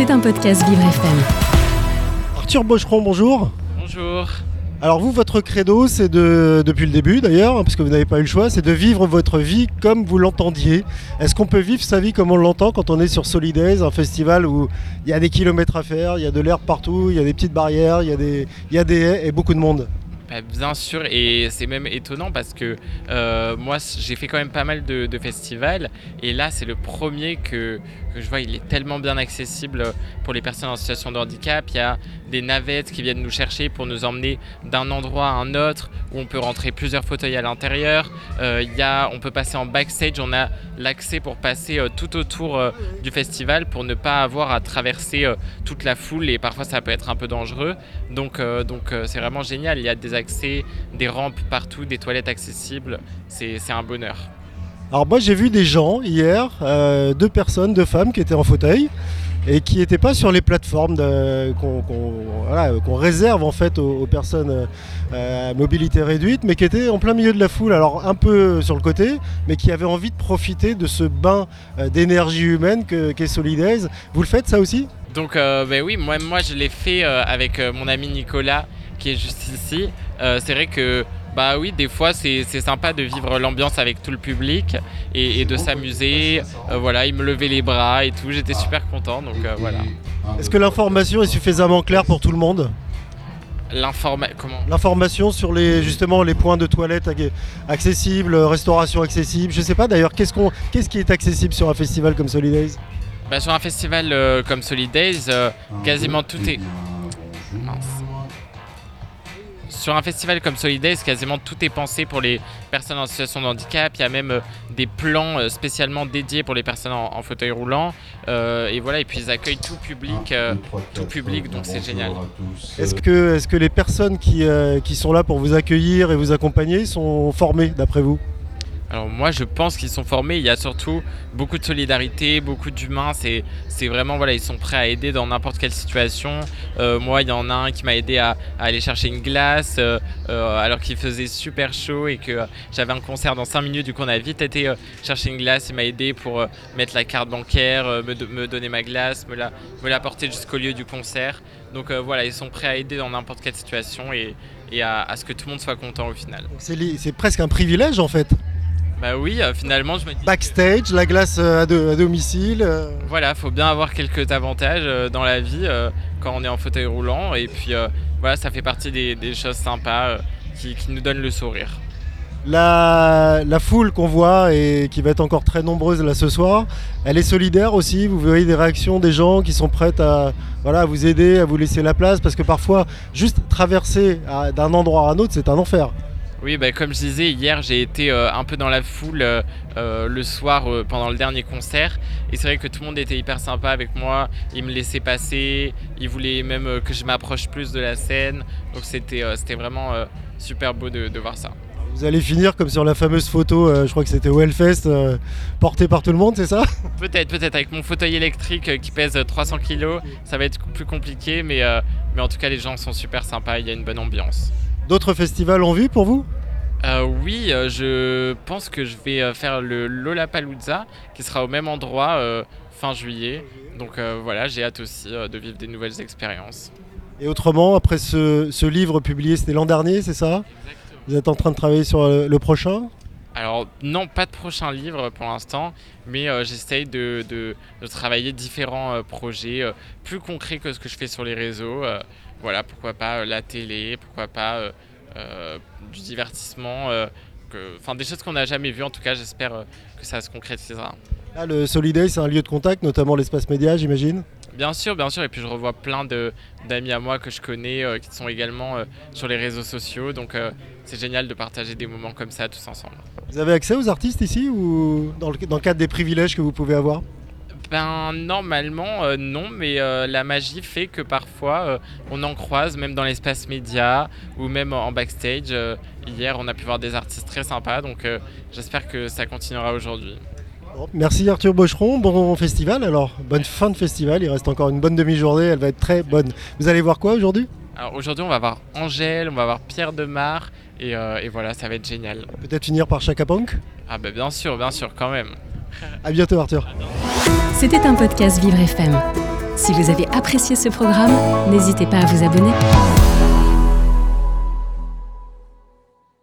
C'est un podcast Vivre FM. Arthur Bocheron, bonjour. Bonjour. Alors vous, votre credo, c'est de, depuis le début d'ailleurs, hein, parce que vous n'avez pas eu le choix, c'est de vivre votre vie comme vous l'entendiez. Est-ce qu'on peut vivre sa vie comme on l'entend quand on est sur Solidays, un festival où il y a des kilomètres à faire, il y a de l'herbe partout, il y a des petites barrières, il y a des, il y a des haies et beaucoup de monde? Bien sûr, et c'est même étonnant parce que euh, moi j'ai fait quand même pas mal de, festivals et là c'est le premier que, je vois, il est tellement bien accessible pour les personnes en situation de handicap. Il y a des navettes qui viennent nous chercher pour nous emmener d'un endroit à un autre où on peut rentrer plusieurs fauteuils à l'intérieur. Euh, il y a, on peut passer en backstage, on a l'accès pour passer euh, tout autour du festival pour ne pas avoir à traverser toute la foule et parfois ça peut être un peu dangereux. Donc donc c'est vraiment génial. Il y a des des rampes partout, des toilettes accessibles. C'est un bonheur. Alors moi j'ai vu des gens hier, euh, deux personnes, deux femmes qui étaient en fauteuil et qui n'étaient pas sur les plateformes qu'on voilà, réserve en fait aux, aux personnes euh, à mobilité réduite, mais qui étaient en plein milieu de la foule, alors un peu sur le côté, mais qui avaient envie de profiter de ce bain euh, d'énergie humaine que- qu'est Solidays. Vous le faites ça aussi? Donc euh, ben oui, moi, moi je l'ai fait euh, avec euh, mon ami Nicolas qui est juste ici. Euh, c'est vrai que bah oui, des fois c'est c'est sympa de vivre l'ambiance avec tout le public et, et de s'amuser. Euh, voilà, il me levait les bras et tout, j'étais super content. Donc euh, voilà. Est-ce que l'information est suffisamment claire pour tout le monde? L'informa comment? L'information sur les justement les points de toilette ac- accessibles, restauration accessible, je sais pas d'ailleurs qu'est-ce qu'on qu'est-ce qui est accessible sur un festival comme Solidays? Bah, Sur un festival euh, comme Solidays, euh, quasiment tout est. Mince. Sur un festival comme Solidays, quasiment tout est pensé pour les personnes en situation de handicap. Il y a même euh, des plans euh, spécialement dédiés pour les personnes en, en fauteuil roulant. Euh, et voilà, et puis ils accueillent tout public, euh, tout public, donc c'est génial. Est-ce que, est que les personnes qui, euh, qui sont là pour vous accueillir et vous accompagner sont formées d'après vous? Alors moi je pense qu'ils sont formés, il y a surtout beaucoup de solidarité, beaucoup d'humains, c'est, vraiment voilà, ils sont prêts à aider dans n'importe quelle situation. Euh, moi il y en a un qui m'a aidé à, aller chercher une glace euh, euh, alors qu'il faisait super chaud et que j'avais un concert dans 5 minutes, du coup on a vite été chercher une glace, il m'a aidé pour mettre la carte bancaire, me, do- me donner ma glace, me la, porter jusqu'au lieu du concert. Donc voilà, ils sont prêts à aider dans n'importe quelle situation et, à, ce que tout le monde soit content au final. C'est presque un privilège en fait. Bah oui, euh, finalement je me dis... Backstage, la glace euh, à, do- à domicile. euh, Voilà, faut bien avoir quelques avantages euh, dans la vie euh, quand on est en fauteuil roulant. Et puis euh, voilà, ça fait partie des, des choses sympas euh, qui, qui nous donnent le sourire. La, la foule qu'on voit et qui va être encore très nombreuse là ce soir, elle est solidaire aussi? Vous voyez des réactions des gens qui sont prêts à, voilà, à vous aider, à vous laisser la place, parce que parfois, juste traverser à- d'un endroit à un autre, c'est un enfer. Oui, bah, comme je disais, hier j'ai été euh, un peu dans la foule euh, euh, le soir euh, pendant le dernier concert. Et c'est vrai que tout le monde était hyper sympa avec moi. Ils me laissaient passer. Ils voulaient même que je m'approche plus de la scène. Donc c'était c'était vraiment super beau de, de voir ça. Vous allez finir comme sur la fameuse photo, je crois que c'était au Hellfest, portée par tout le monde, c'est ça? Peut-être, peut-être avec mon fauteuil électrique qui pèse euh, 300 kg, ça va être plus compliqué, mais, mais en tout cas les gens sont super sympas, il y a une bonne ambiance. D'autres festivals en vue pour vous? Euh, oui, euh, je pense que je vais euh, faire le Lollapalooza qui sera au même endroit euh, fin juillet. Donc euh, voilà, j'ai hâte aussi de vivre des nouvelles expériences. Et autrement, après ce, ce livre publié, c'était l'an dernier, c'est ça? Vous êtes en train de travailler sur le prochain? Alors non, pas de prochain livre pour l'instant, mais euh, j'essaye de, de- travailler différents euh, projets euh, plus concrets que ce que je fais sur les réseaux. Voilà, pourquoi pas la télé, pourquoi pas du divertissement, enfin des choses qu'on n'a jamais vues. En tout cas, j'espère que ça se concrétisera. Là, le Soliday, c'est un lieu de contact, notamment l'espace média, j'imagine? Bien sûr, bien sûr. Et puis je revois plein d'amis à moi que je connais euh, qui sont également euh, sur les réseaux sociaux. Donc euh, c'est génial de partager des moments comme ça tous ensemble. Vous avez accès aux artistes ici ou dans le, dans le cadre des privilèges que vous pouvez avoir? Ben normalement euh, non, mais euh, la magie fait que parfois euh, on en croise même dans l'espace média ou même en backstage. Hier on a pu voir des artistes très sympas, donc j'espère que ça continuera aujourd'hui. Bon, Merci Arthur Bocheron, bon festival alors, bonne fin de festival, il reste encore une bonne demi-journée, elle va être très bonne. Vous allez voir quoi aujourd'hui? Alors aujourd'hui on va voir Angèle, on va voir Pierre Demar et, euh, et voilà ça va être génial. Peut-être finir par Chaka Punk? Ah bah bien sûr, bien sûr quand même. À bientôt Arthur. C'était un podcast Vivre FM. Si vous avez apprécié ce programme, n'hésitez pas à vous abonner.